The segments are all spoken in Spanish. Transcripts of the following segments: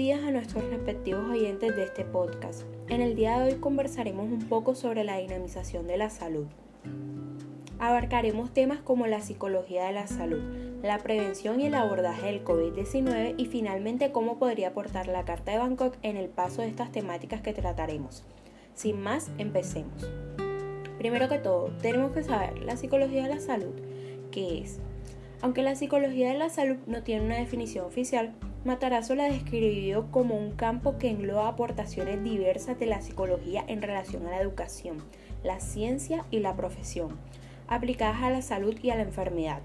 días a nuestros respectivos oyentes de este podcast. En el día de hoy conversaremos un poco sobre la dinamización de la salud. Abarcaremos temas como la psicología de la salud, la prevención y el abordaje del COVID-19 y finalmente cómo podría aportar la Carta de Bangkok en el paso de estas temáticas que trataremos. Sin más, empecemos. Primero que todo, tenemos que saber la psicología de la salud, ¿qué es? Aunque la psicología de la salud no tiene una definición oficial, Matarazzo la describió como un campo que engloba aportaciones diversas de la psicología en relación a la educación, la ciencia y la profesión, aplicadas a la salud y a la enfermedad.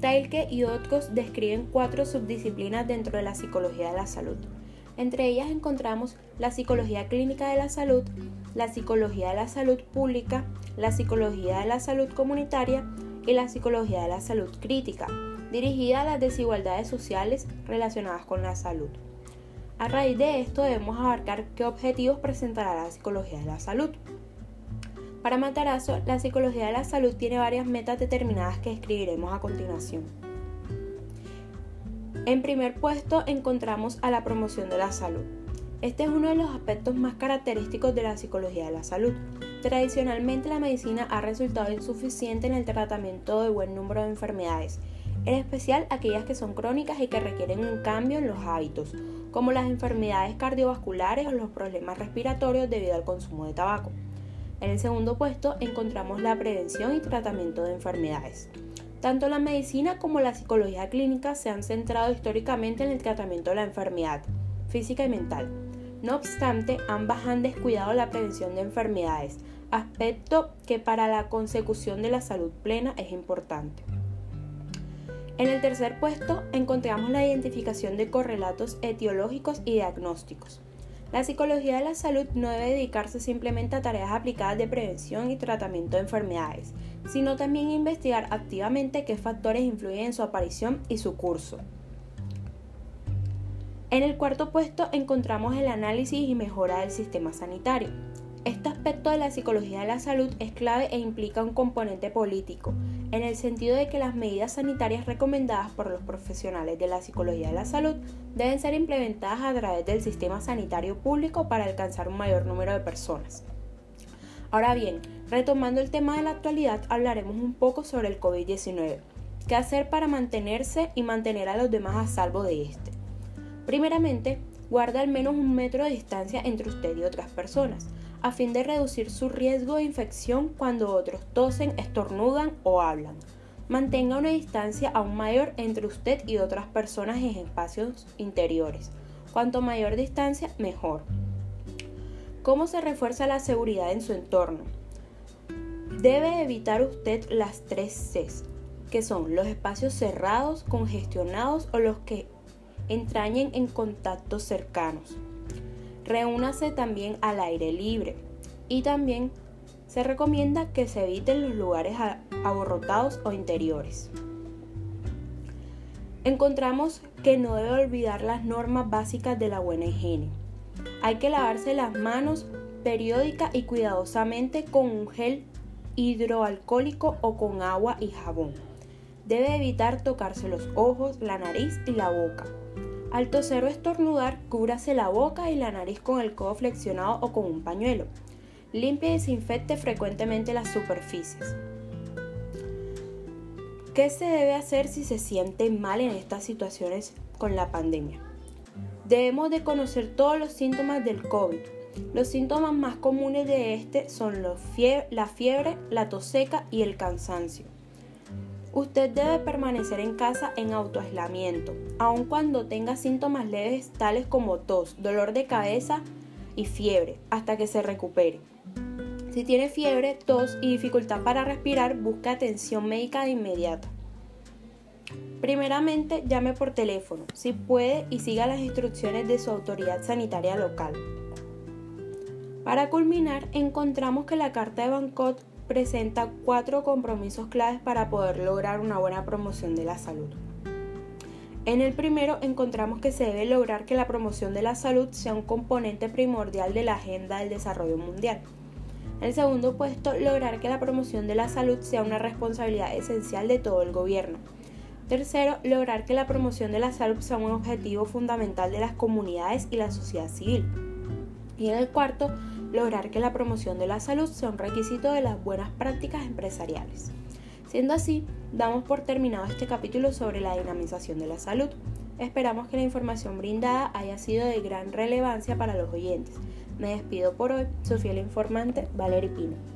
Tailke y Otkos describen cuatro subdisciplinas dentro de la psicología de la salud. Entre ellas encontramos la psicología clínica de la salud, la psicología de la salud pública, la psicología de la salud comunitaria y la psicología de la salud crítica, dirigida a las desigualdades sociales relacionadas con la salud. A raíz de esto debemos abarcar qué objetivos presentará la psicología de la salud. Para Matarazzo, la psicología de la salud tiene varias metas determinadas que escribiremos a continuación. En primer puesto encontramos a la promoción de la salud. Este es uno de los aspectos más característicos de la psicología de la salud. Tradicionalmente la medicina ha resultado insuficiente en el tratamiento de buen número de enfermedades en especial aquellas que son crónicas y que requieren un cambio en los hábitos, como las enfermedades cardiovasculares o los problemas respiratorios debido al consumo de tabaco. En el segundo puesto encontramos la prevención y tratamiento de enfermedades. Tanto la medicina como la psicología clínica se han centrado históricamente en el tratamiento de la enfermedad física y mental. No obstante, ambas han descuidado la prevención de enfermedades, aspecto que para la consecución de la salud plena es importante. En el tercer puesto encontramos la identificación de correlatos etiológicos y diagnósticos. La psicología de la salud no debe dedicarse simplemente a tareas aplicadas de prevención y tratamiento de enfermedades, sino también investigar activamente qué factores influyen en su aparición y su curso. En el cuarto puesto encontramos el análisis y mejora del sistema sanitario. Este aspecto de la psicología de la salud es clave e implica un componente político, en el sentido de que las medidas sanitarias recomendadas por los profesionales de la psicología de la salud deben ser implementadas a través del sistema sanitario público para alcanzar un mayor número de personas. Ahora bien, retomando el tema de la actualidad, hablaremos un poco sobre el COVID-19. ¿Qué hacer para mantenerse y mantener a los demás a salvo de este? Primeramente, guarda al menos un metro de distancia entre usted y otras personas a fin de reducir su riesgo de infección cuando otros tosen, estornudan o hablan. Mantenga una distancia aún mayor entre usted y otras personas en espacios interiores. Cuanto mayor distancia, mejor. ¿Cómo se refuerza la seguridad en su entorno? Debe evitar usted las tres Cs, que son los espacios cerrados, congestionados o los que entrañen en contactos cercanos. Reúnase también al aire libre y también se recomienda que se eviten los lugares aborrotados o interiores. Encontramos que no debe olvidar las normas básicas de la buena higiene. Hay que lavarse las manos periódica y cuidadosamente con un gel hidroalcohólico o con agua y jabón. Debe evitar tocarse los ojos, la nariz y la boca. Al toser o estornudar, cúbrase la boca y la nariz con el codo flexionado o con un pañuelo. Limpie y desinfecte frecuentemente las superficies. ¿Qué se debe hacer si se siente mal en estas situaciones con la pandemia? Debemos de conocer todos los síntomas del COVID. Los síntomas más comunes de este son la fiebre, la tos seca y el cansancio. Usted debe permanecer en casa en autoaislamiento, aun cuando tenga síntomas leves tales como tos, dolor de cabeza y fiebre, hasta que se recupere. Si tiene fiebre, tos y dificultad para respirar, busque atención médica de inmediato. Primeramente, llame por teléfono, si puede, y siga las instrucciones de su autoridad sanitaria local. Para culminar, encontramos que la Carta de Bangkok presenta cuatro compromisos claves para poder lograr una buena promoción de la salud. En el primero encontramos que se debe lograr que la promoción de la salud sea un componente primordial de la agenda del desarrollo mundial. En el segundo puesto, lograr que la promoción de la salud sea una responsabilidad esencial de todo el gobierno. Tercero, lograr que la promoción de la salud sea un objetivo fundamental de las comunidades y la sociedad civil. Y en el cuarto, lograr que la promoción de la salud sea un requisito de las buenas prácticas empresariales. Siendo así, damos por terminado este capítulo sobre la dinamización de la salud. Esperamos que la información brindada haya sido de gran relevancia para los oyentes. Me despido por hoy, Sofía la informante, Valerie Pino.